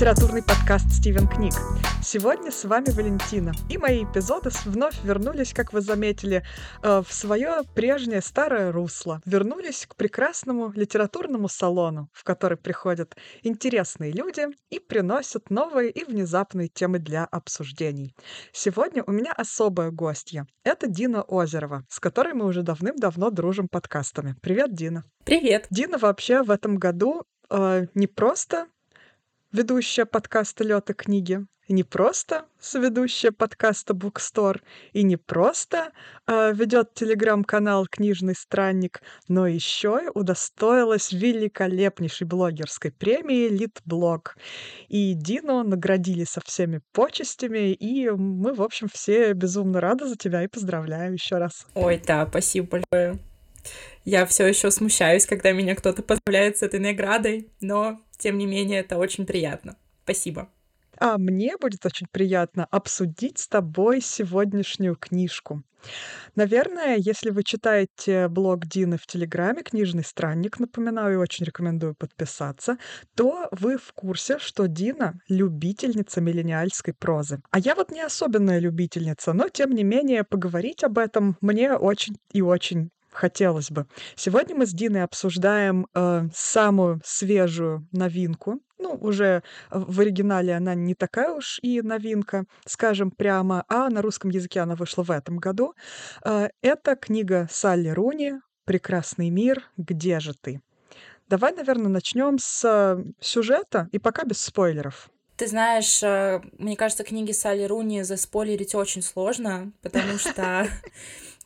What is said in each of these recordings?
литературный подкаст «Стивен Книг». Сегодня с вами Валентина. И мои эпизоды вновь вернулись, как вы заметили, э, в свое прежнее старое русло. Вернулись к прекрасному литературному салону, в который приходят интересные люди и приносят новые и внезапные темы для обсуждений. Сегодня у меня особая гостья. Это Дина Озерова, с которой мы уже давным-давно дружим подкастами. Привет, Дина. Привет. Дина вообще в этом году э, не просто ведущая подкаста «Лёд и книги», не просто соведущая подкаста «Букстор», и не просто э, ведет телеграм-канал «Книжный странник», но еще и удостоилась великолепнейшей блогерской премии «Литблог». И Дину наградили со всеми почестями, и мы, в общем, все безумно рады за тебя и поздравляю еще раз. Ой, да, спасибо большое. Я все еще смущаюсь, когда меня кто-то поздравляет с этой наградой, но, тем не менее, это очень приятно. Спасибо. А мне будет очень приятно обсудить с тобой сегодняшнюю книжку. Наверное, если вы читаете блог Дины в Телеграме, «Книжный странник», напоминаю, и очень рекомендую подписаться, то вы в курсе, что Дина — любительница миллениальской прозы. А я вот не особенная любительница, но, тем не менее, поговорить об этом мне очень и очень хотелось бы. Сегодня мы с Диной обсуждаем э, самую свежую новинку. Ну, уже в оригинале она не такая уж и новинка, скажем прямо, а на русском языке она вышла в этом году. Э, это книга Салли Руни «Прекрасный мир. Где же ты?». Давай, наверное, начнем с э, сюжета и пока без спойлеров. Ты знаешь, э, мне кажется, книги Салли Руни заспойлерить очень сложно, потому что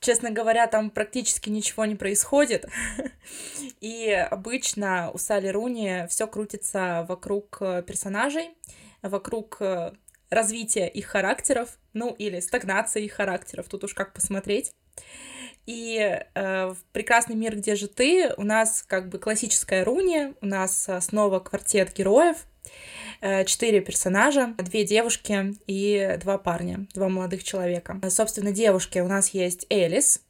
Честно говоря, там практически ничего не происходит. И обычно у Салли Руни все крутится вокруг э, персонажей, вокруг э, развития их характеров, ну или стагнации их характеров, тут уж как посмотреть. И э, в прекрасный мир, где же ты, у нас как бы классическая руни, у нас снова квартет героев, Э, четыре персонажа, две девушки и два парня, два молодых человека. Собственно, девушки у нас есть Элис,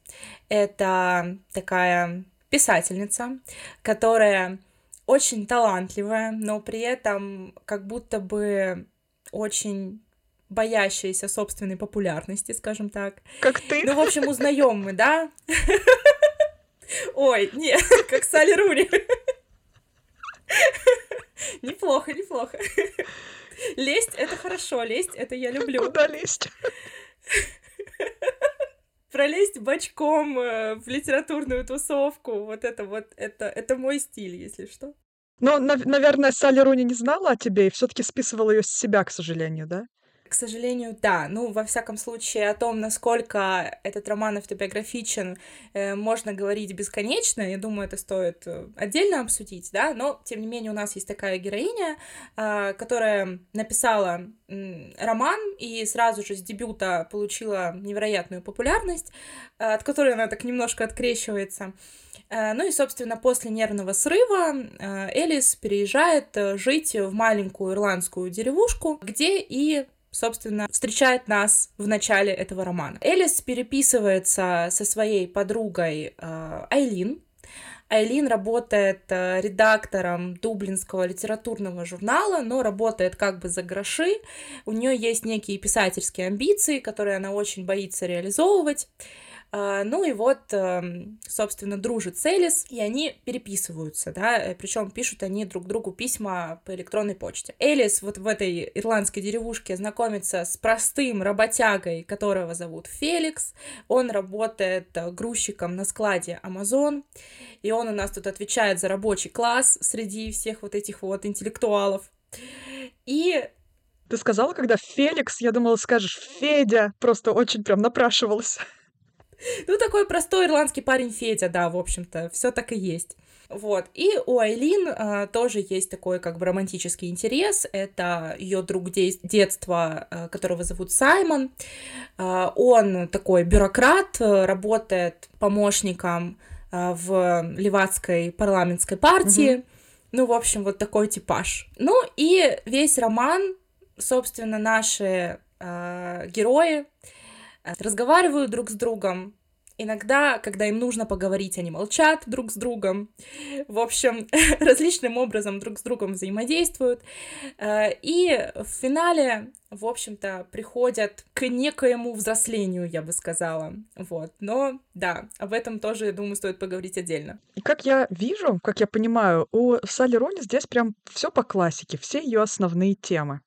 это такая писательница, которая очень талантливая, но при этом как будто бы очень боящаяся собственной популярности, скажем так. Как ты? Ну, в общем, узнаем мы, да? Ой, нет, как Салли Руни. Неплохо, неплохо. Лезть — это хорошо, лезть — это я люблю. Куда лезть? Пролезть бочком э, в литературную тусовку, вот это вот, это, это мой стиль, если что. Ну, наверное, Салли Руни не знала о тебе и все таки списывала ее с себя, к сожалению, да? К сожалению, да. Ну, во всяком случае, о том, насколько этот роман автобиографичен, э, можно говорить бесконечно. Я думаю, это стоит э, отдельно обсудить, да. Но, тем не менее, у нас есть такая героиня, э, которая написала э, роман и сразу же с дебюта получила невероятную популярность, э, от которой она так немножко открещивается. Э, ну и, собственно, после нервного срыва э, Элис переезжает жить в маленькую ирландскую деревушку, где и собственно, встречает нас в начале этого романа. Элис переписывается со своей подругой э, Айлин. Айлин работает э, редактором дублинского литературного журнала, но работает как бы за гроши. У нее есть некие писательские амбиции, которые она очень боится реализовывать. А, ну и вот, эм, собственно, дружит с Элис, и они переписываются, да, э, причем пишут они друг другу письма по электронной почте. Элис вот в этой ирландской деревушке знакомится с простым работягой, которого зовут Феликс. Он работает э, грузчиком на складе Amazon, и он у нас тут отвечает за рабочий класс среди всех вот этих вот интеллектуалов. И ты сказала, когда Феликс, я думала, скажешь Федя, просто очень прям напрашивался. Ну, такой простой ирландский парень Федя, да, в общем-то, все так и есть. Вот. И у Айлин а, тоже есть такой как бы романтический интерес. Это ее друг де- детства, а, которого зовут Саймон. А, он такой бюрократ, работает помощником а, в Ливадской парламентской партии. Угу. Ну, в общем, вот такой типаж. Ну и весь роман, собственно, наши а, герои разговаривают друг с другом, Иногда, когда им нужно поговорить, они молчат друг с другом. В общем, различным образом друг с другом взаимодействуют. Э, и в финале, в общем-то, приходят к некоему взрослению, я бы сказала. Вот. Но да, об этом тоже, я думаю, стоит поговорить отдельно. Как я вижу, как я понимаю, у Салли Руни здесь прям все по классике, все ее основные темы.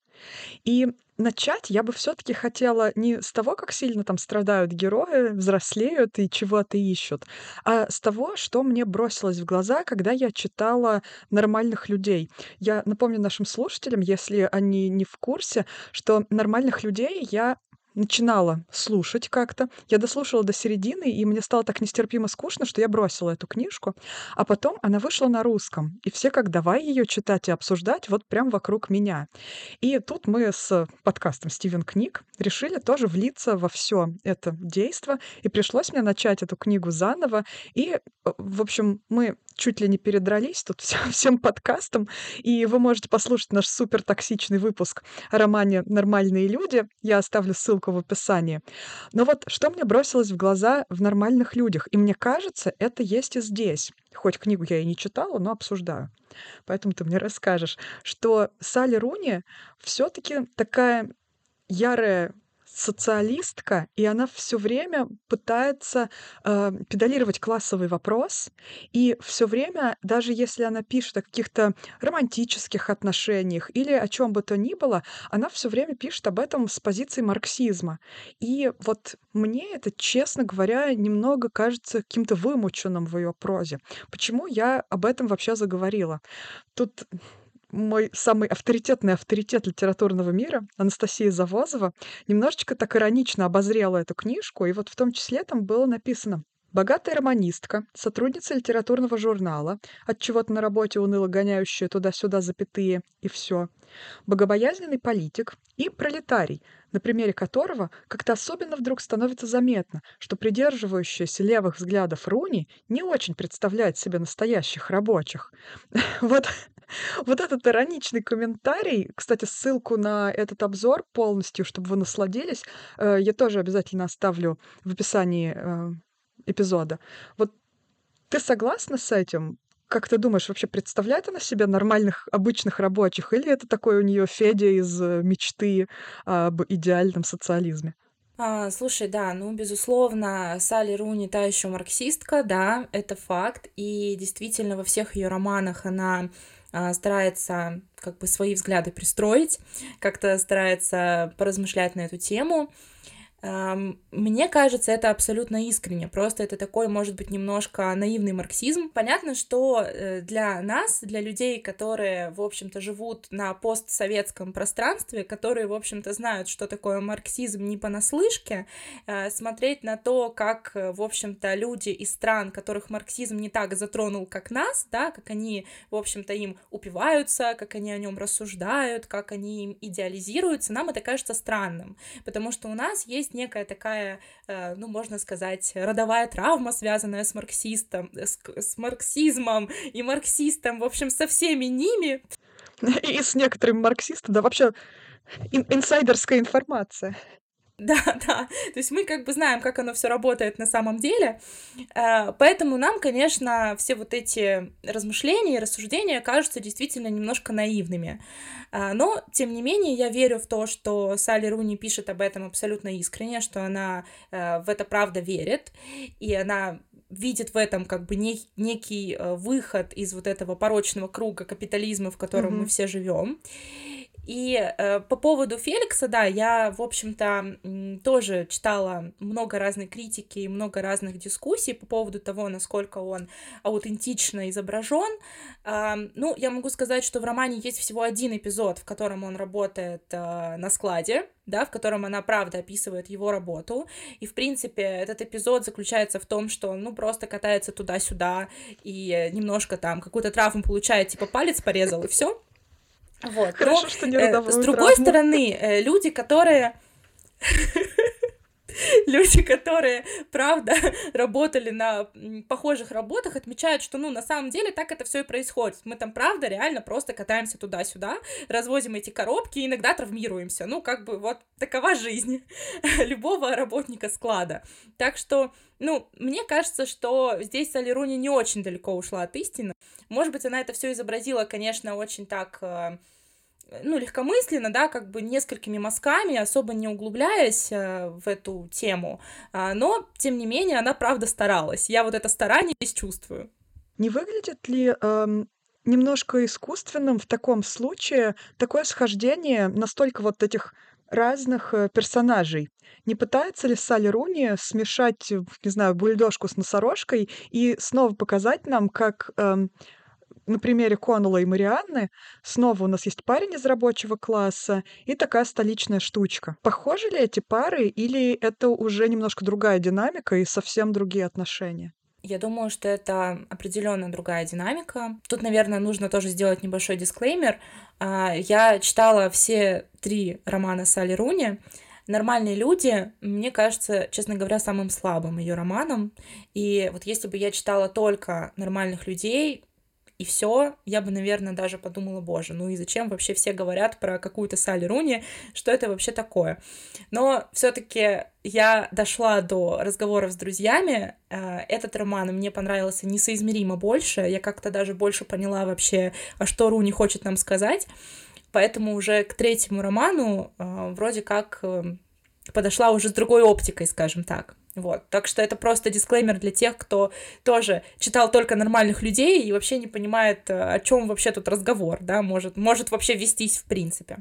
И начать я бы все таки хотела не с того, как сильно там страдают герои, взрослеют и чего-то ищут, а с того, что мне бросилось в глаза, когда я читала "Нормальных людей". Я напомню нашим слушателям, если они не в курсе, что "Нормальных людей" я начинала слушать как-то. Я дослушала до середины, и мне стало так нестерпимо скучно, что я бросила эту книжку. А потом она вышла на русском, и все как давай ее читать и обсуждать вот прям вокруг меня. И тут мы с подкастом «Стивен Книг» решили тоже влиться во все это действо, и пришлось мне начать эту книгу заново. И, э, в общем, мы чуть ли не передрались тут всем, всем подкастом, и вы можете послушать наш супер токсичный выпуск о романе «Нормальные люди». Я оставлю ссылку в описании. Но вот что мне бросилось в глаза в «Нормальных людях», и мне кажется, это есть и здесь. Хоть книгу я и не читала, но обсуждаю. Поэтому ты мне расскажешь, что Салли Руни все таки такая ярая социалистка, и она все время пытается, э, педалировать классовый вопрос. И все время, даже если она пишет о каких-то романтических отношениях или о чем бы то ни было, она все время пишет об этом с позиции марксизма. И вот мне это, честно говоря, немного кажется каким-то вымученным в ее прозе. Почему я об этом вообще заговорила? Тут мой самый авторитетный авторитет литературного мира, Анастасия Завозова, немножечко так иронично обозрела эту книжку, и вот в том числе там было написано Богатая романистка, сотрудница литературного журнала, от чего-то на работе уныло гоняющая туда-сюда запятые и все, богобоязненный политик и пролетарий, на примере которого как-то особенно вдруг становится заметно, что придерживающаяся левых взглядов Руни не очень представляет себе настоящих рабочих. Вот вот этот ироничный комментарий, кстати, ссылку на этот обзор полностью, чтобы вы насладились, э, я тоже обязательно оставлю в описании э, эпизода. Вот ты согласна с этим? Как ты думаешь, вообще представляет она себе нормальных, обычных рабочих, или это такой у нее Федя из э, мечты об идеальном социализме? А, слушай, да, ну, безусловно, Салли Руни та еще марксистка, да, это факт, и действительно во всех ее романах она старается как бы свои взгляды пристроить, как-то старается поразмышлять на эту тему. Мне кажется, это абсолютно искренне. Просто это такой, может быть, немножко наивный марксизм. Понятно, что э, для нас, для людей, которые, в общем-то, живут на постсоветском пространстве, которые, в общем-то, знают, что такое марксизм не понаслышке, э, смотреть на то, как, э, в общем-то, люди из стран, которых марксизм не так затронул, как нас, да, как они, в общем-то, им упиваются, как они о нем рассуждают, как они им идеализируются, нам это кажется странным, потому что у нас есть есть некая такая, э, ну, можно сказать, родовая травма, связанная с марксистом, с, с марксизмом и марксистом, в общем, со всеми ними. И с некоторыми марксистами, да, вообще ин инсайдерская информация. Да, да. То есть мы как бы знаем, как оно все работает на самом деле. Э, поэтому нам, конечно, все вот эти размышления и рассуждения кажутся действительно немножко наивными. Э, но, тем не менее, я верю в то, что Салли Руни пишет об этом абсолютно искренне, что она э, в это правда верит, и она видит в этом как бы не, некий выход из вот этого порочного круга капитализма, в котором mm-hmm. мы все живем. И э, по поводу Феликса, да, я, в общем-то, тоже читала много разной критики и много разных дискуссий по поводу того, насколько он аутентично изображен. Э, ну, я могу сказать, что в романе есть всего один эпизод, в котором он работает э, на складе, да, в котором она правда описывает его работу. И, в принципе, этот эпизод заключается в том, что он, ну, просто катается туда-сюда и немножко там какую-то травму получает, типа палец порезал, и все. Вот. Хорошо, Но, что не э, С другой травму. стороны, э, люди, которые... люди, которые, правда, работали на похожих работах, отмечают, что, ну, на самом деле так это все и происходит. Мы там, правда, реально просто катаемся туда-сюда, развозим эти коробки иногда травмируемся. Ну, как бы вот такова жизнь любого работника склада. Так что, ну, мне кажется, что здесь Салли Руни не очень далеко ушла от истины. Может быть, она это все изобразила, конечно, очень так э, ну, легкомысленно, да, как бы несколькими мазками, особо не углубляясь э, в эту тему, э, но, тем не менее, она, правда, старалась. Я вот это старание здесь чувствую. Не выглядит ли эм, немножко искусственным в таком случае такое схождение настолько вот этих разных э, персонажей? Не пытается ли Салли Руни смешать, не знаю, бульдожку с носорожкой и снова показать нам, как эм, на примере Коннелла и Марианны снова у нас есть парень из рабочего класса и такая столичная штучка. Похожи ли эти пары или это уже немножко другая динамика и совсем другие отношения? Я думаю, что это определенно другая динамика. Тут, наверное, нужно тоже сделать небольшой дисклеймер. А, я читала все три романа Салли Руни. Нормальные люди, мне кажется, честно говоря, самым слабым ее романом. И вот если бы я читала только нормальных людей, и все, я бы, наверное, даже подумала, боже, ну и зачем вообще все говорят про какую-то Салли Руни, что это вообще такое? Но все-таки я дошла до разговоров с друзьями. Э, этот роман мне понравился несоизмеримо больше. Я как-то даже больше поняла вообще, а что Руни хочет нам сказать. Поэтому уже к третьему роману э, вроде как э, подошла уже с другой оптикой, скажем так. Вот. Так что это просто дисклеймер для тех, кто тоже читал только нормальных людей и вообще не понимает, э, о чем вообще тут разговор, да, может, может вообще вестись в принципе.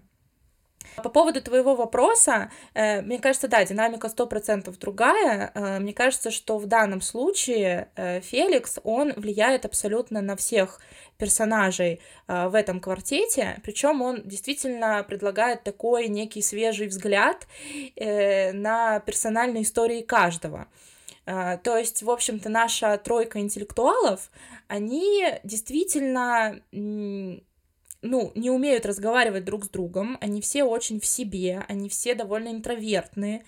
По поводу твоего вопроса, э, мне кажется, да, динамика 100% другая. Э, мне кажется, что в данном случае э, Феликс, он влияет абсолютно на всех персонажей в этом квартете, причем он действительно предлагает такой некий свежий взгляд на персональные истории каждого. То есть, в общем-то, наша тройка интеллектуалов, они действительно ну, не умеют разговаривать друг с другом, они все очень в себе, они все довольно интровертные,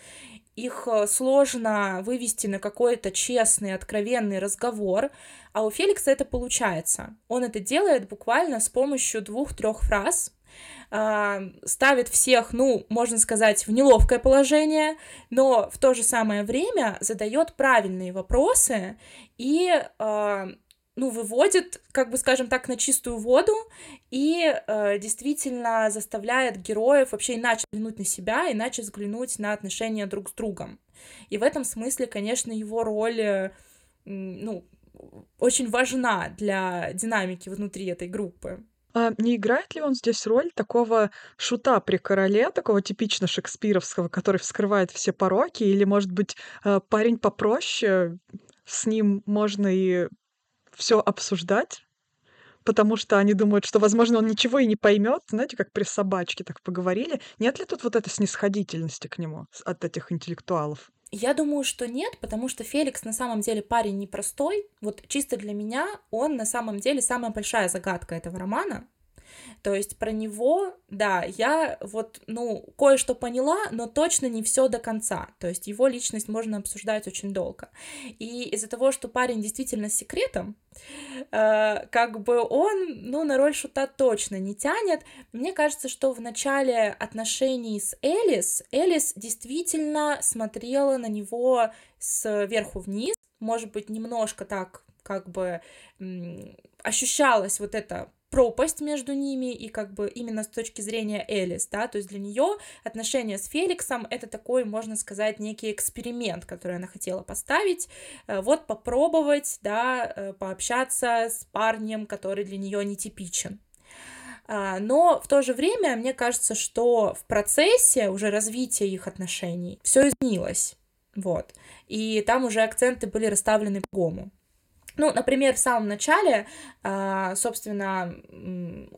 их э, сложно вывести на какой-то честный, откровенный разговор, а у Феликса это получается. Он это делает буквально с помощью двух-трех фраз, а, ставит всех, ну, можно сказать, в неловкое положение, но в то же самое время задает правильные вопросы и а, ну, выводит, как бы скажем так, на чистую воду и э, действительно заставляет героев вообще иначе взглянуть на себя, иначе взглянуть на отношения друг с другом. И в этом смысле, конечно, его роль, э, ну, очень важна для динамики внутри этой группы. А не играет ли он здесь роль такого шута при короле, такого типично шекспировского, который вскрывает все пороки, или, может быть, э, парень попроще, с ним можно и все обсуждать, потому что они думают, что, возможно, он ничего и не поймет, знаете, как при собачке так поговорили. Нет ли тут вот этой снисходительности к нему от этих интеллектуалов? Я думаю, что нет, потому что Феликс на самом деле парень непростой. Вот чисто для меня он на самом деле самая большая загадка этого романа. То есть про него, да, я вот, ну, кое-что поняла, но точно не все до конца. То есть его личность можно обсуждать очень долго. И из-за того, что парень действительно с секретом, э, как бы он, ну, на роль шута точно не тянет. Мне кажется, что в начале отношений с Элис, Элис действительно смотрела на него сверху вниз, может быть, немножко так как бы ощущалось вот это пропасть между ними, и как бы именно с точки зрения Элис, да, то есть для нее отношения с Феликсом это такой, можно сказать, некий эксперимент, который она хотела поставить, э, вот попробовать, да, э, пообщаться с парнем, который для нее нетипичен. А, но в то же время мне кажется, что в процессе уже развития их отношений все изменилось, вот, и там уже акценты были расставлены по-другому. Ну, например, в самом начале, а, собственно,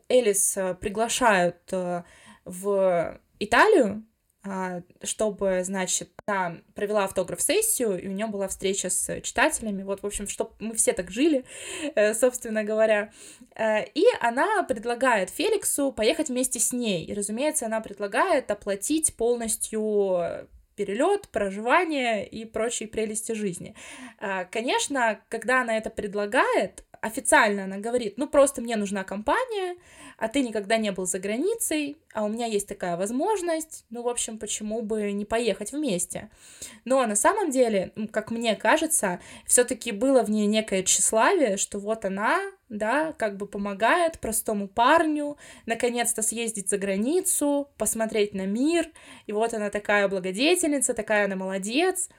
Элис э, приглашают э, в Италию, а, чтобы, значит, она провела автограф-сессию, и у нее была встреча с читателями, вот, в общем, чтобы мы все так жили, э, собственно говоря. И она предлагает Феликсу поехать вместе с ней, и, разумеется, она предлагает оплатить полностью перелет, проживание и прочие прелести жизни. А, конечно, когда она это предлагает, официально она говорит, ну просто мне нужна компания, а ты никогда не был за границей, а у меня есть такая возможность, ну, в общем, почему бы не поехать вместе. Но на самом деле, как мне кажется, все-таки было в ней некое тщеславие, что вот она, да, как бы помогает простому парню наконец-то съездить за границу, посмотреть на мир, и вот она такая благодетельница, такая она молодец,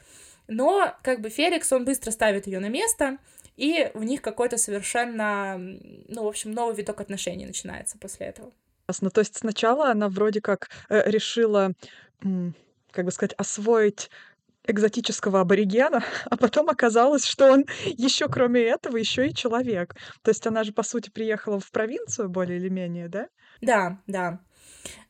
но как бы Феликс, он быстро ставит ее на место, и в них какой-то совершенно, ну, в общем, новый виток отношений начинается после этого. Ясно. То есть сначала она вроде как э, решила, как бы сказать, освоить экзотического аборигена, а потом оказалось, что он еще кроме этого еще и человек. То есть она же по сути приехала в провинцию более или менее, да? Да, да.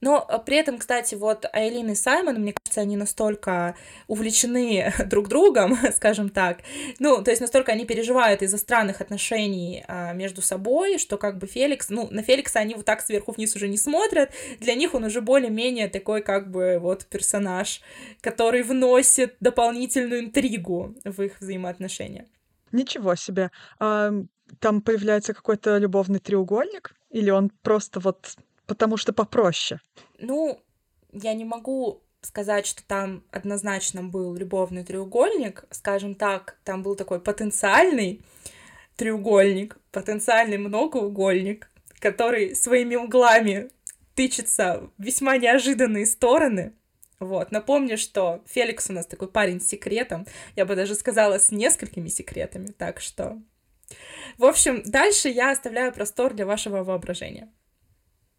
Но э, при этом, кстати, вот Айлин и Саймон, мне кажется, они настолько увлечены друг другом, скажем так, ну, то есть настолько они переживают из-за странных отношений а, между собой, что как бы Феликс, ну, на Феликса они вот так сверху вниз уже не смотрят, для них он уже более-менее такой как бы вот персонаж, который вносит дополнительную интригу в их взаимоотношения. Ничего себе. А, там появляется какой-то любовный треугольник? Или он просто вот потому что попроще. Ну, я не могу сказать, что там однозначно был любовный треугольник, скажем так, там был такой потенциальный треугольник, потенциальный многоугольник, который своими углами тычется в весьма неожиданные стороны. Вот, напомню, что Феликс у нас такой парень с секретом, я бы даже сказала, с несколькими секретами, так что... В общем, дальше я оставляю простор для вашего воображения.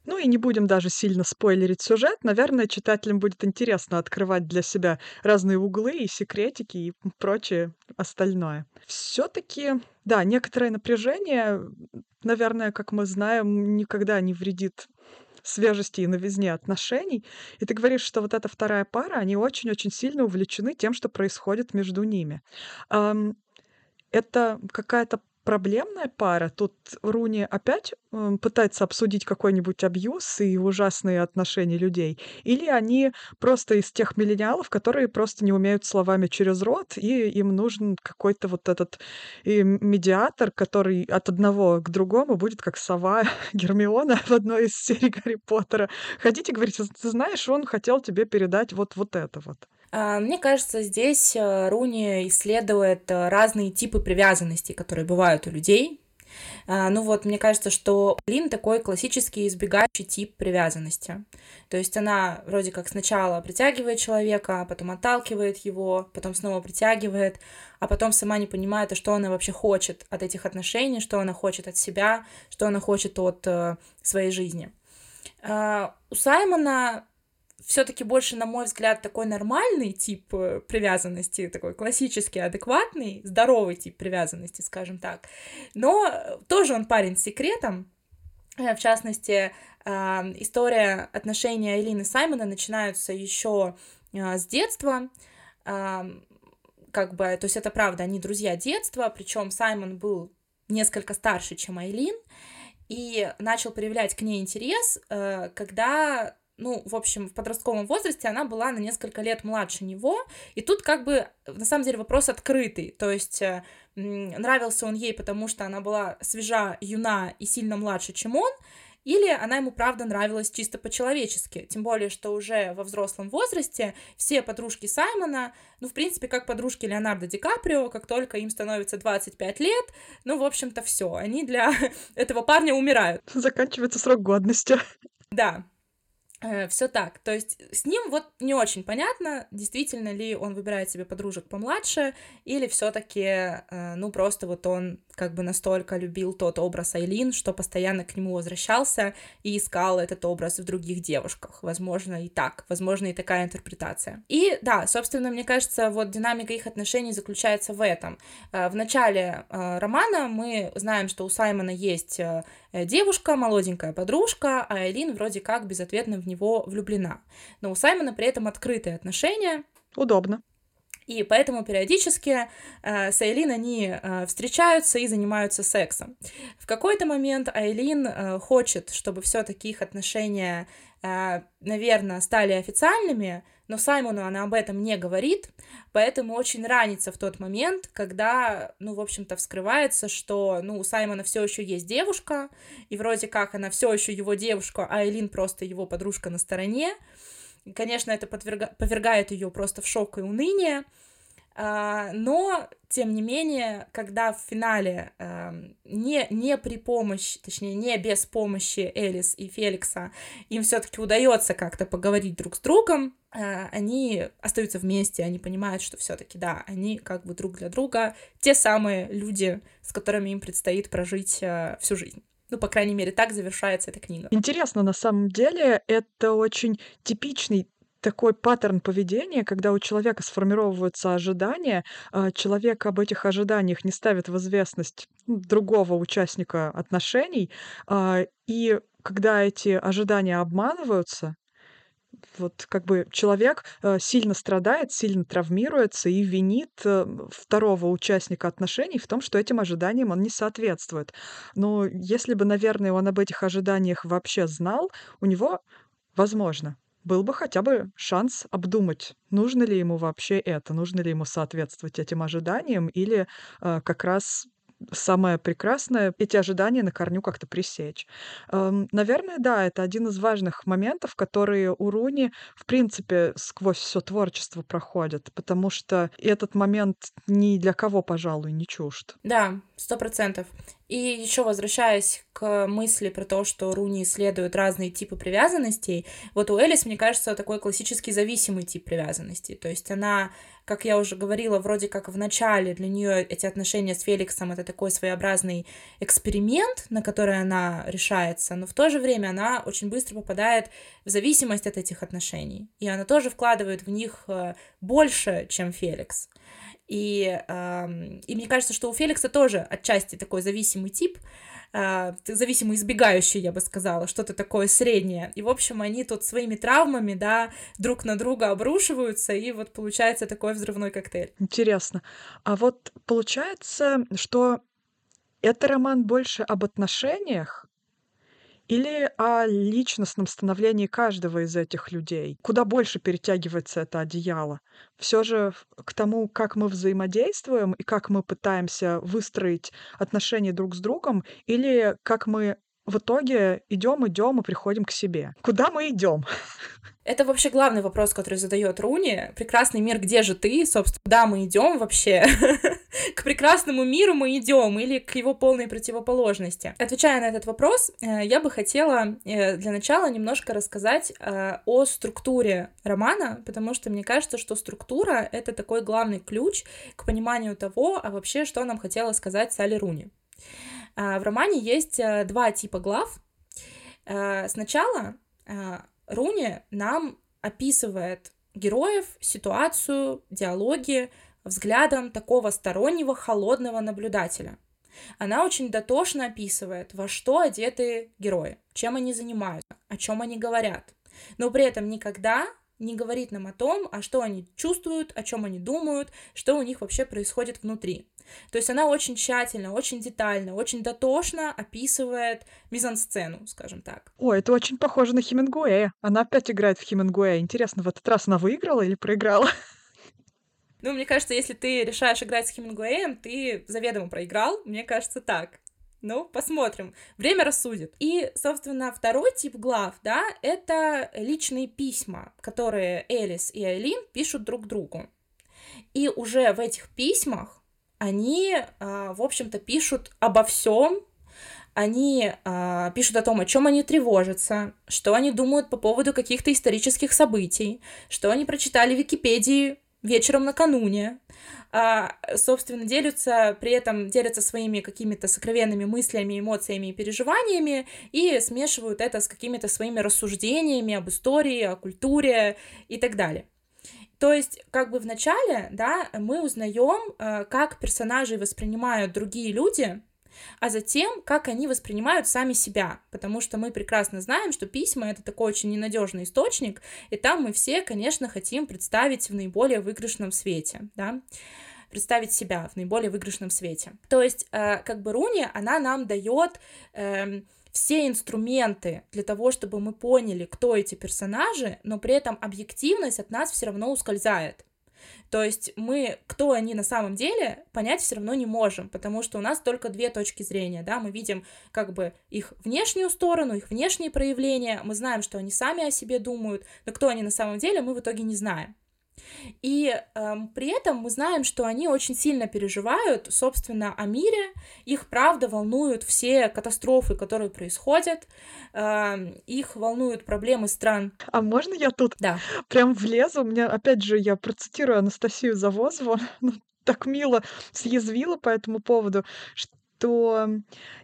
Ну и не будем даже сильно спойлерить сюжет. Наверное, читателям будет интересно открывать для себя разные углы и секретики и прочее остальное. все таки да, некоторое напряжение, наверное, как мы знаем, никогда не вредит свежести и новизне отношений. И ты говоришь, что вот эта вторая пара, они очень-очень сильно увлечены тем, что происходит между ними. это какая-то проблемная пара. Тут Руни опять э, пытается обсудить какой-нибудь абьюз и ужасные отношения людей, или они просто из тех миллениалов, которые просто не умеют словами через рот, и им нужен какой-то вот этот и медиатор, который от одного к другому будет как сова Гермиона в одной из серий Гарри Поттера. Хотите говорить, ты знаешь, он хотел тебе передать вот, вот это вот. А, мне кажется, здесь э, Руни исследует э, разные типы привязанностей, которые бывают у людей. А, ну вот, мне кажется, что Лин такой классический избегающий тип привязанности. То есть она вроде как сначала притягивает человека, потом отталкивает его, потом снова притягивает, а потом сама не понимает, а что она вообще хочет от этих отношений, что она хочет от себя, что она хочет от э, своей жизни. У Саймона все-таки больше, на мой взгляд, такой нормальный тип э, привязанности, такой классический, адекватный, здоровый тип привязанности, скажем так. Но тоже он парень с секретом. Э, в частности, история отношения Элины Саймона начинаются еще э, с детства. Как бы, то есть это правда, они друзья детства, причем Саймон был несколько старше, чем Айлин, и начал проявлять к ней интерес, когда ну, в общем, в подростковом возрасте она была на несколько лет младше него, и тут как бы, на самом деле, вопрос открытый, то есть э, нравился он ей, потому что она была свежа, юна и сильно младше, чем он, или она ему правда нравилась чисто по-человечески, тем более, что уже во взрослом возрасте все подружки Саймона, ну, в принципе, как подружки Леонардо Ди Каприо, как только им становится 25 лет, ну, в общем-то, все, они для этого парня умирают. Заканчивается срок годности. Да, все так. То есть с ним вот не очень понятно, действительно ли он выбирает себе подружек помладше, или все-таки, э, ну, просто вот он как бы настолько любил тот образ Айлин, что постоянно к нему возвращался и искал этот образ в других девушках. Возможно, и так. Возможно, и такая интерпретация. И да, собственно, мне кажется, вот динамика их отношений заключается в этом. Э, в начале э, романа мы знаем, что у Саймона есть э, девушка, молоденькая подружка, а Айлин вроде как безответно в него влюблена. Но у Саймона при этом открытые отношения. Удобно. И поэтому периодически э, с Айлин они э, встречаются и занимаются сексом. В какой-то момент Айлин э, хочет, чтобы все-таки их отношения, э, наверное, стали официальными, но Саймону она об этом не говорит, поэтому очень ранится в тот момент, когда, ну, в общем-то, вскрывается, что, ну, у Саймона все еще есть девушка, и вроде как она все еще его девушка, а Элин просто его подружка на стороне. И, конечно, это подверга... повергает ее просто в шок и уныние, а, но, тем не менее, когда в финале эм, не, не при помощи, точнее, не без помощи Элис и Феликса им все-таки удается как-то поговорить друг с другом, э, они остаются вместе, они понимают, что все-таки, да, они как бы друг для друга те самые люди, с которыми им предстоит прожить э, всю жизнь. Ну, по крайней мере, так завершается эта книга. Интересно, на самом деле, это очень типичный такой паттерн поведения, когда у человека сформировываются ожидания, а человек об этих ожиданиях не ставит в известность ну, другого участника отношений, а, и когда эти ожидания обманываются, вот как бы человек э, сильно страдает, сильно травмируется и винит э, второго участника отношений в том, что этим ожиданиям он не соответствует. Но если бы, наверное, он об этих ожиданиях вообще знал, у него, возможно, был бы хотя бы шанс обдумать, нужно ли ему вообще это, нужно ли ему соответствовать этим ожиданиям или э, как раз самое прекрасное эти ожидания на корню как-то пресечь. Эм, наверное, да, это один из важных моментов, которые у Руни, в принципе, сквозь все творчество проходят, потому что этот момент ни для кого, пожалуй, не чужд. Да, сто процентов. И еще возвращаясь к мысли про то, что Руни исследует разные типы привязанностей, вот у Элис, мне кажется, такой классический зависимый тип привязанности. То есть она, как я уже говорила, вроде как в начале для нее эти отношения с Феликсом это такой своеобразный эксперимент, на который она решается, но в то же время она очень быстро попадает в зависимость от этих отношений. И она тоже вкладывает в них э, больше, чем Феликс. И, и мне кажется, что у Феликса тоже отчасти такой зависимый тип, э, зависимый избегающий, я бы сказала, что-то такое среднее. И, в общем, они тут своими травмами, да, друг на друга обрушиваются, и вот получается такой взрывной коктейль. Интересно. А вот получается, что это роман больше об отношениях, или о личностном становлении каждого из этих людей? Куда больше перетягивается это одеяло? Все же к тому, как мы взаимодействуем и как мы пытаемся выстроить отношения друг с другом, или как мы в итоге идем, идем и приходим к себе. Куда мы идем? Это вообще главный вопрос, который задает Руни. Прекрасный мир, где же ты? Собственно, куда мы идем вообще? к прекрасному миру мы идем или к его полной противоположности? Отвечая на этот вопрос, э, я бы хотела э, для начала немножко рассказать э, о структуре романа, потому что мне кажется, что структура — это такой главный ключ к пониманию того, а вообще, что нам хотела сказать Салли Руни. В романе есть два типа глав. Сначала Руни нам описывает героев, ситуацию, диалоги взглядом такого стороннего холодного наблюдателя. Она очень дотошно описывает, во что одеты герои, чем они занимаются, о чем они говорят. Но при этом никогда не говорит нам о том, а что они чувствуют, о чем они думают, что у них вообще происходит внутри. То есть она очень тщательно, очень детально, очень дотошно описывает мизансцену, скажем так. О, это очень похоже на Хемингуэя. Она опять играет в Хемингуэя. Интересно, в этот раз она выиграла или проиграла? Ну, мне кажется, если ты решаешь играть с Хемингуэем, ты заведомо проиграл. Мне кажется, так. Ну, посмотрим. Время рассудит. И, собственно, второй тип глав, да, это личные письма, которые Элис и Айлин пишут друг другу. И уже в этих письмах они, а, в общем-то, пишут обо всем, они э, пишут о том, о чем они тревожатся, что они думают по поводу каких-то исторических событий, что они прочитали в Википедии вечером накануне, э, собственно, делятся, при этом делятся своими какими-то сокровенными мыслями, эмоциями и переживаниями и смешивают это с какими-то своими рассуждениями об истории, о культуре и так далее. То есть, как бы в начале, да, мы узнаем, э, как персонажей воспринимают другие люди, а затем, как они воспринимают сами себя, потому что мы прекрасно знаем, что письма — это такой очень ненадежный источник, и там мы все, конечно, хотим представить в наиболее выигрышном свете, да, представить себя в наиболее выигрышном свете. То есть, э, как бы Руни, она нам дает э, все инструменты для того, чтобы мы поняли, кто эти персонажи, но при этом объективность от нас все равно ускользает. То есть мы, кто они на самом деле, понять все равно не можем, потому что у нас только две точки зрения, да, мы видим как бы их внешнюю сторону, их внешние проявления, мы знаем, что они сами о себе думают, но кто они на самом деле, мы в итоге не знаем. И э, при этом мы знаем, что они очень сильно переживают, собственно, о мире. Их правда волнуют все катастрофы, которые происходят. Э, их волнуют проблемы стран. А можно я тут да. прям влезу? У меня, опять же, я процитирую Анастасию Завозову, так мило съязвила по этому поводу, что что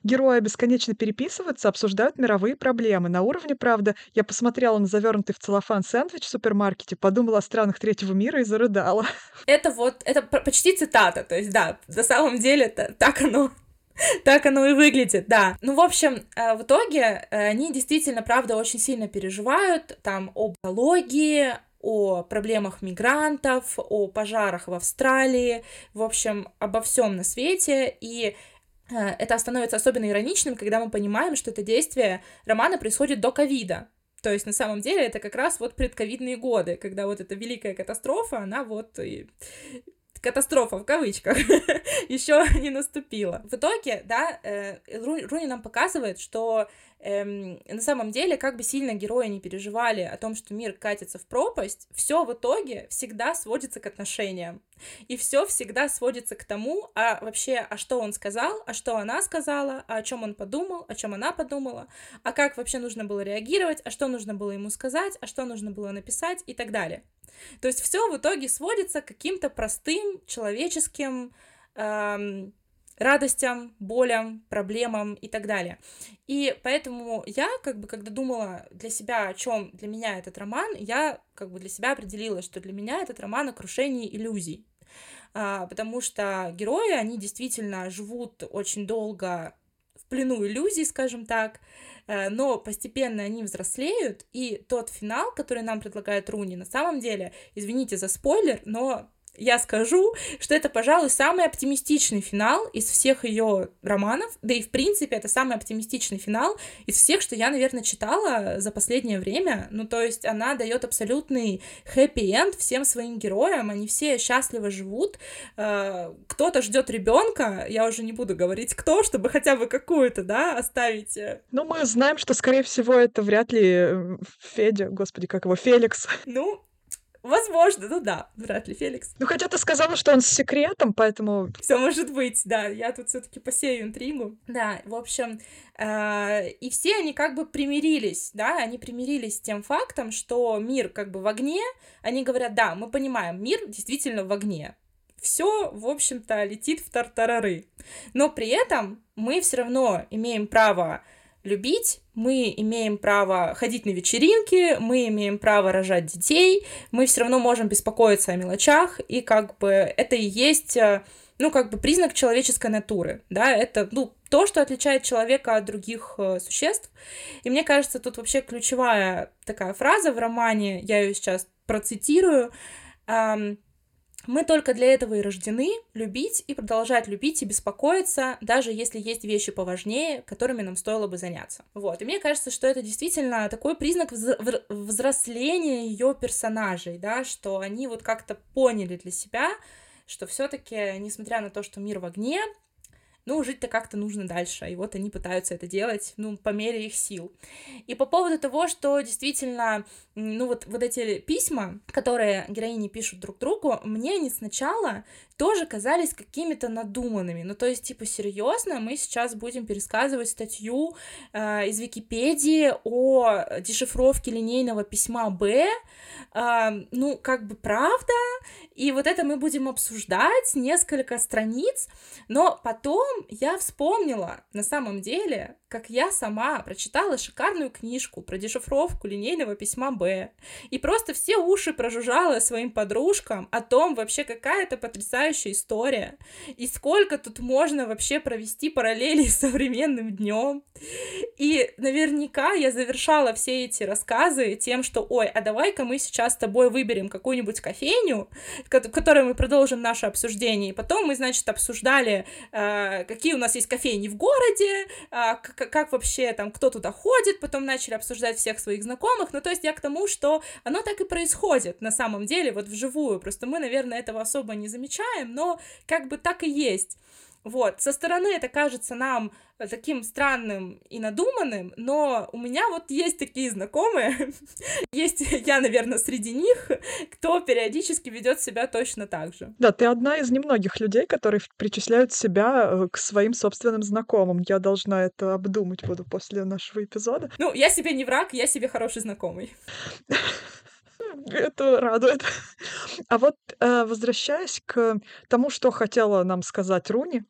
герои бесконечно переписываются, обсуждают мировые проблемы. На уровне, правда, я посмотрела на завернутый в целлофан сэндвич в супермаркете, подумала о странах третьего мира и зарыдала. Это вот, это почти цитата, то есть, да, на самом деле это, так оно так оно и выглядит, да. Ну, в общем, э, в итоге э, они действительно, правда, очень сильно переживают там об экологии, о проблемах мигрантов, о пожарах в Австралии, в общем, обо всем на свете. И это становится особенно ироничным, когда мы понимаем, что это действие романа происходит до ковида. То есть, на самом деле, это как раз вот предковидные годы, когда вот эта великая катастрофа, она вот и катастрофа в кавычках еще не наступила. В итоге, да, э, Руни нам показывает, что эм, на самом деле, как бы сильно герои не переживали о том, что мир катится в пропасть, все в итоге всегда сводится к отношениям. И все всегда сводится к тому, а вообще, а что он сказал, а что она сказала, а о чем он подумал, о чем она подумала, а как вообще нужно было реагировать, а что нужно было ему сказать, а что нужно было написать и так далее. То есть все в итоге сводится к каким-то простым человеческим эм, радостям, болям, проблемам и так далее. И поэтому я, как бы, когда думала для себя, о чем для меня этот роман, я, как бы, для себя определила, что для меня этот роман о крушении иллюзий. А, потому что герои, они действительно живут очень долго плену иллюзий, скажем так, э, но постепенно они взрослеют, и тот финал, который нам предлагает Руни, на самом деле, извините за спойлер, но я скажу, что это, пожалуй, самый оптимистичный финал из всех ее романов, да и, в принципе, это самый оптимистичный финал из всех, что я, наверное, читала за последнее время. Ну, то есть она дает абсолютный хэппи-энд всем своим героям, они все счастливо живут. Э, кто-то ждет ребенка, я уже не буду говорить кто, чтобы хотя бы какую-то, да, оставить. Э. Ну, мы знаем, что, скорее всего, это вряд ли э, Федя, господи, как его, Феликс. Ну, Возможно, ну да, вряд ли Феликс. Ну хотя ты сказала, что он с секретом, поэтому... Все может быть, да, я тут все таки посею интригу. Да, в общем, э, и все они как бы примирились, да, они примирились с тем фактом, что мир как бы в огне, они говорят, да, мы понимаем, мир действительно в огне, все, в общем-то, летит в тартарары. Но при этом мы все равно имеем право любить, мы имеем право ходить на вечеринки, мы имеем право рожать детей, мы все равно можем беспокоиться о мелочах, и как бы это и есть, э, ну, как бы признак человеческой натуры, да, это, ну, то, что отличает человека от других э, существ. И мне кажется, тут вообще ключевая такая фраза в романе, я ее сейчас процитирую, эм, мы только для этого и рождены — любить и продолжать любить и беспокоиться, даже если есть вещи поважнее, которыми нам стоило бы заняться. Вот, и мне кажется, что это действительно такой признак взросления ее персонажей, да, что они вот как-то поняли для себя, что все-таки, несмотря на то, что мир в огне, ну, жить-то как-то нужно дальше, и вот они пытаются это делать, ну, по мере их сил. И по поводу того, что действительно, ну, вот, вот эти письма, которые героини пишут друг другу, мне они сначала тоже казались какими-то надуманными. Ну, то есть, типа, серьезно, мы сейчас будем пересказывать статью э, из Википедии о дешифровке линейного письма Б. Э, ну, как бы правда. И вот это мы будем обсуждать несколько страниц. Но потом я вспомнила, на самом деле, как я сама прочитала шикарную книжку про дешифровку линейного письма Б. И просто все уши прожужжала своим подружкам о том вообще, какая это потрясающая история. И сколько тут можно вообще провести параллели с современным днем. И наверняка я завершала все эти рассказы тем, что, ой, а давай-ка мы сейчас с тобой выберем какую-нибудь кофейню, в которой мы продолжим наше обсуждение. И потом мы, значит, обсуждали, э, какие у нас есть кофейни в городе, как вообще там, кто туда ходит, потом начали обсуждать всех своих знакомых, ну, то есть я к тому, что оно так и происходит на самом деле, вот вживую, просто мы, наверное, этого особо не замечаем, но как бы так и есть. Вот, со стороны это кажется нам таким странным и надуманным, но у меня вот есть такие знакомые, есть я, наверное, среди них, кто периодически ведет себя точно так же. Да, ты одна из немногих людей, которые причисляют себя э, к своим собственным знакомым. Я должна это обдумать буду после нашего эпизода. Ну, я себе не враг, я себе хороший знакомый. Это радует. А вот э, возвращаясь к тому, что хотела нам сказать Руни,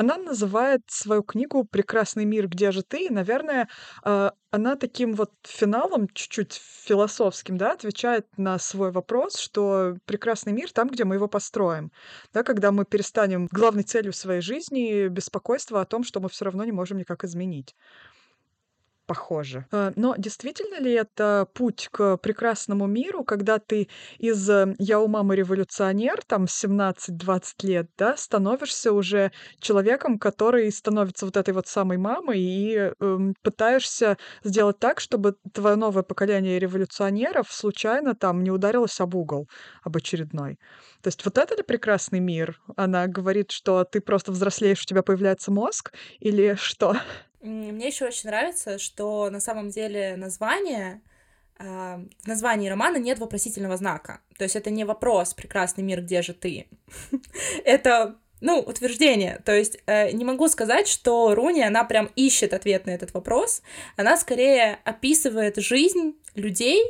она называет свою книгу «Прекрасный мир, где же ты?». И, наверное, э, она таким вот финалом, чуть-чуть философским, да, отвечает на свой вопрос, что прекрасный мир там, где мы его построим. Да, когда мы перестанем главной целью своей жизни беспокойство о том, что мы все равно не можем никак изменить похоже. Э, но действительно ли это путь к прекрасному миру, когда ты из э, «я у мамы революционер», там 17-20 лет, да, становишься уже человеком, который становится вот этой вот самой мамой и э, пытаешься сделать так, чтобы твое новое поколение революционеров случайно там не ударилось об угол, об очередной. То есть вот это ли прекрасный мир? Она говорит, что ты просто взрослеешь, у тебя появляется мозг, или что? Мне еще очень нравится, что на самом деле название а, в названии романа нет вопросительного знака. То есть это не вопрос «Прекрасный мир, где же ты?». это, ну, утверждение. То есть э, не могу сказать, что Руни, она прям ищет ответ на этот вопрос. Она скорее описывает жизнь людей,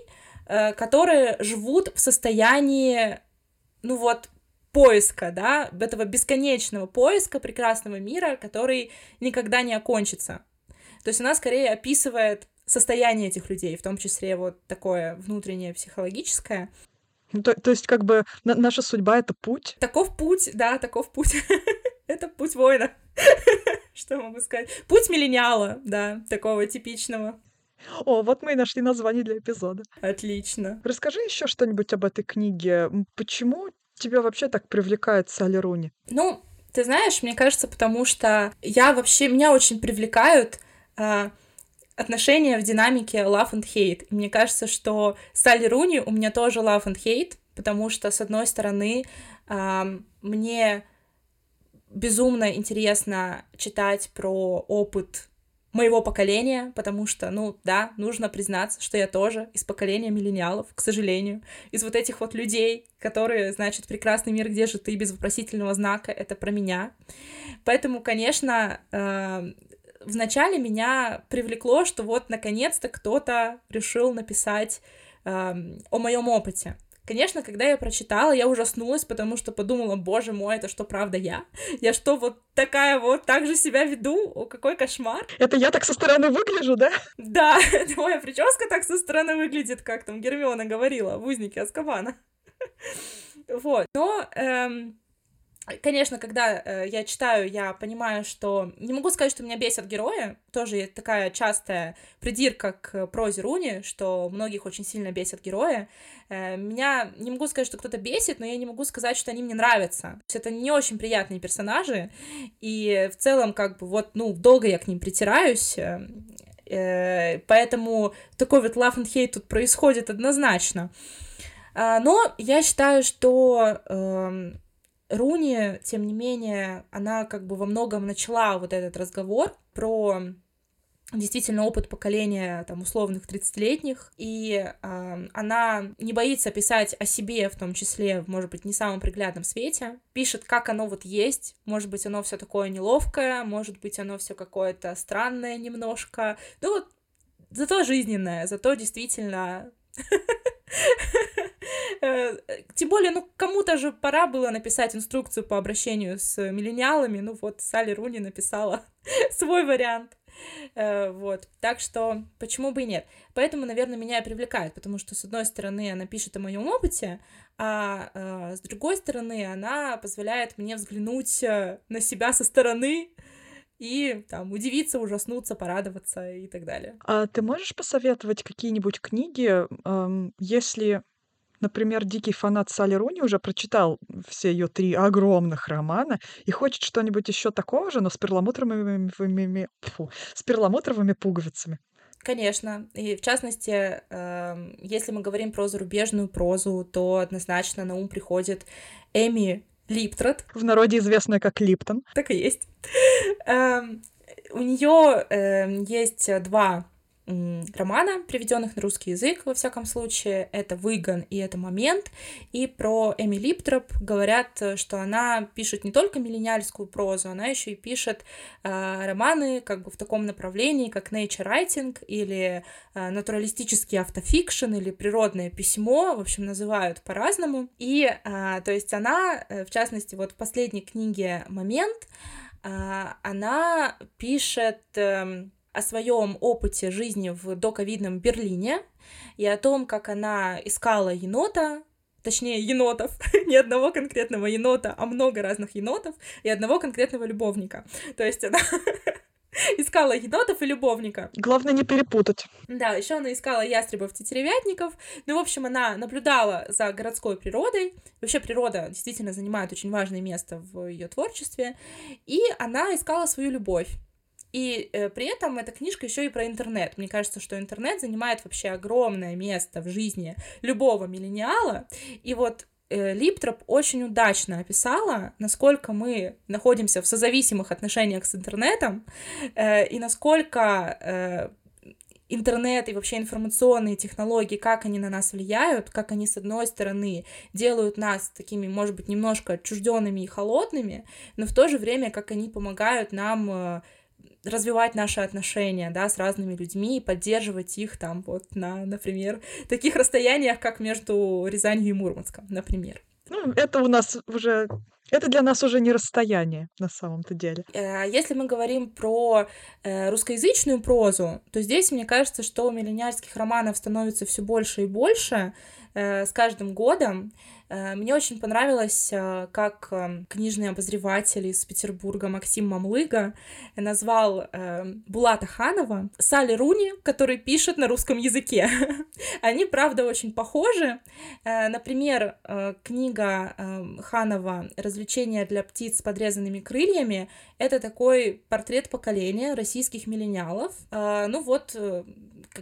э, которые живут в состоянии, ну вот, поиска, да, этого бесконечного поиска прекрасного мира, который никогда не окончится. То есть она скорее описывает состояние этих людей, в том числе вот такое внутреннее психологическое. Ну, то, то есть как бы на, наша судьба — это путь? Таков путь, да, таков путь. это путь воина. Что могу сказать? Путь миллениала, да, такого типичного. О, вот мы и нашли название для эпизода. Отлично. Расскажи еще что-нибудь об этой книге. Почему тебя вообще так привлекает Салли Руни? Ну, ты знаешь, мне кажется, потому что я вообще, меня очень привлекают э, отношения в динамике love and hate. И мне кажется, что Салли Руни у меня тоже love and hate, потому что, с одной стороны, э, мне безумно интересно читать про опыт моего поколения, потому что, ну, да, нужно признаться, что я тоже из поколения миллениалов, к сожалению, из вот этих вот людей, которые, значит, прекрасный мир, где же ты, без вопросительного знака, это про меня. Поэтому, конечно, э, вначале меня привлекло, что вот, наконец-то, кто-то решил написать э, о моем опыте. Конечно, когда я прочитала, я ужаснулась, потому что подумала, боже мой, это что, правда я? Я что, вот такая вот, так же себя веду? О, какой кошмар. Это я так со стороны выгляжу, да? Да, моя прическа так со стороны выглядит, как там Гермиона говорила в «Узнике Аскабана». Вот, но эм, Конечно, когда э, я читаю, я понимаю, что... Не могу сказать, что меня бесят герои. Тоже такая частая придирка к прозе Руни, что многих очень сильно бесят герои. Э, меня... Не могу сказать, что кто-то бесит, но я не могу сказать, что они мне нравятся. То есть это не очень приятные персонажи, и в целом, как бы, вот, ну, долго я к ним притираюсь, э, поэтому такой вот love and hate тут происходит однозначно. Э, но я считаю, что... Э, Руни, тем не менее, она как бы во многом начала вот этот разговор про действительно опыт поколения там условных 30-летних, и э, она не боится писать о себе, в том числе, может быть, не самом приглядном свете, пишет, как оно вот есть, может быть, оно все такое неловкое, может быть, оно все какое-то странное немножко, ну вот, зато жизненное, зато действительно тем более, ну, кому-то же пора было написать инструкцию по обращению с миллениалами. Ну вот, Салли Руни написала свой вариант. Э, вот, так что почему бы и нет. Поэтому, наверное, меня и привлекает, потому что, с одной стороны, она пишет о моем опыте, а э, с другой стороны, она позволяет мне взглянуть на себя со стороны, и там удивиться, ужаснуться, порадоваться и так далее. А ты можешь посоветовать какие-нибудь книги, эм, если Например, дикий фанат Салли Руни уже прочитал все ее три огромных романа и хочет что-нибудь еще такого же, но с перламутровыми, фу, с перламутровыми пуговицами. Конечно. И в частности, э, если мы говорим про зарубежную прозу, то однозначно на ум приходит Эми Липтрот. В народе известная как Липтон. Так и есть. Э, у нее э, есть два романа, приведенных на русский язык, во всяком случае, это «Выгон» и это «Момент», и про Эми Липтроп говорят, что она пишет не только миллениальскую прозу, она еще и пишет э, романы как бы в таком направлении, как nature writing или э, натуралистический автофикшн или природное письмо, в общем, называют по-разному, и, э, то есть она, э, в частности, вот в последней книге «Момент», э, она пишет... Э, о своем опыте жизни в доковидном Берлине и о том, как она искала енота, точнее енотов, не одного конкретного енота, а много разных енотов и одного конкретного любовника. То есть она искала енотов и любовника. Главное не перепутать. Да, еще она искала ястребов тетеревятников. Ну, в общем, она наблюдала за городской природой. Вообще природа действительно занимает очень важное место в ее творчестве. И она искала свою любовь. И э, при этом эта книжка еще и про интернет. Мне кажется, что интернет занимает вообще огромное место в жизни любого миллениала. И вот э, Липтроп очень удачно описала, насколько мы находимся в созависимых отношениях с интернетом э, и насколько э, интернет и вообще информационные технологии, как они на нас влияют, как они, с одной стороны, делают нас такими, может быть, немножко отчужденными и холодными, но в то же время, как они помогают нам э, развивать наши отношения, да, с разными людьми и поддерживать их там вот на, например, таких расстояниях, как между Рязанью и Мурманском, например. Ну, это у нас уже это для нас уже не расстояние на самом-то деле. Э, если мы говорим про э, русскоязычную прозу, то здесь мне кажется, что миллениальских романов становится все больше и больше э, с каждым годом. Э, мне очень понравилось, э, как э, книжный обозреватель из Петербурга Максим Мамлыга назвал Булата Ханова Салли Руни, который пишет на русском языке. Они, правда, очень похожи. Например, книга Ханова «Развлечения для птиц с подрезанными крыльями» — это такой портрет поколения российских миллениалов. Ну вот,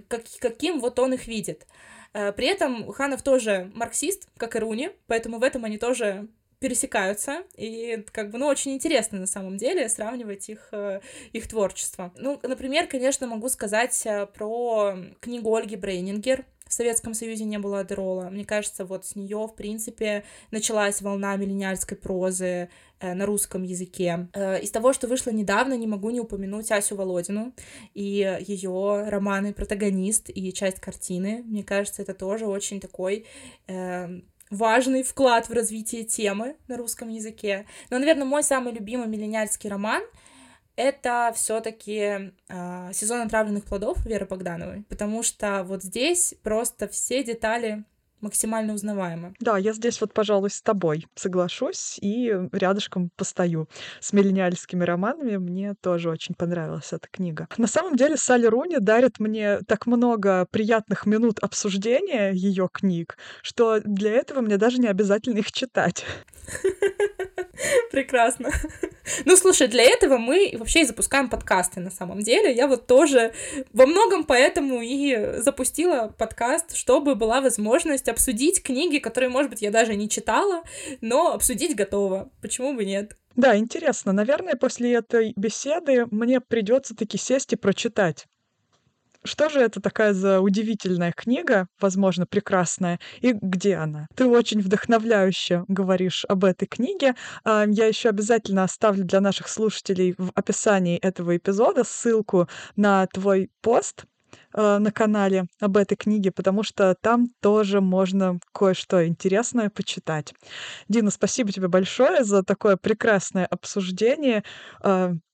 каким вот он их видит. Э, при этом Ханов тоже марксист, как и Руни, поэтому в этом они тоже пересекаются, и как бы, ну, очень интересно на самом деле сравнивать их, э, их творчество. Ну, например, конечно, могу сказать э, про книгу Ольги Брейнингер в Советском Союзе не было Адерола. Мне кажется, вот с нее, в принципе, началась волна миллениальской прозы э, на русском языке. Э, из того, что вышло недавно, не могу не упомянуть Асю Володину и ее романы «Протагонист» и часть картины. Мне кажется, это тоже очень такой э, важный вклад в развитие темы на русском языке. Но, наверное, мой самый любимый миллениальский роман — это все-таки э, сезон отравленных плодов Веры Богдановой, потому что вот здесь просто все детали максимально узнаваемы. Да, я здесь вот, пожалуй, с тобой соглашусь и рядышком постою. С миллениальскими романами мне тоже очень понравилась эта книга. На самом деле Салли Руни дарит мне так много приятных минут обсуждения ее книг, что для этого мне даже не обязательно их читать. Прекрасно. Ну, слушай, для этого мы вообще и запускаем подкасты на самом деле. Я вот тоже во многом поэтому и запустила подкаст, чтобы была возможность обсудить книги, которые, может быть, я даже не читала, но обсудить готова. Почему бы нет? Да, интересно. Наверное, после этой беседы мне придется таки сесть и прочитать что же это такая за удивительная книга, возможно, прекрасная, и где она? Ты очень вдохновляюще говоришь об этой книге. А, я еще обязательно оставлю для наших слушателей в описании этого эпизода ссылку на твой пост, а, на канале об этой книге, потому что там тоже можно кое-что интересное почитать. Дина, спасибо тебе большое за такое прекрасное обсуждение.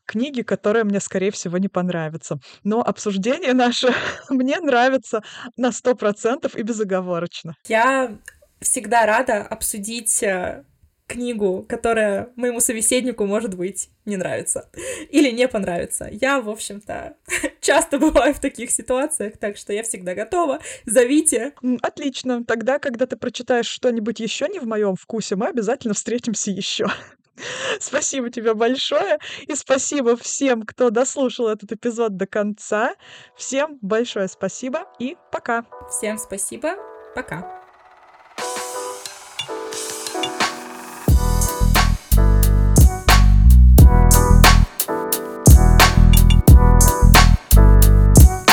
Книги, которая мне, скорее всего, не понравится. Но обсуждение наше мне нравится на сто процентов и безоговорочно. Я всегда рада обсудить э, книгу, которая моему собеседнику, может быть, не нравится или не понравится. Я, в общем-то, часто бываю в таких ситуациях, так что я всегда готова. Зовите. Отлично. Тогда, когда ты прочитаешь что-нибудь еще не в моем вкусе, мы обязательно встретимся еще. Спасибо тебе большое. И спасибо всем, кто дослушал этот эпизод до конца. Всем большое спасибо и пока. Всем спасибо. Пока.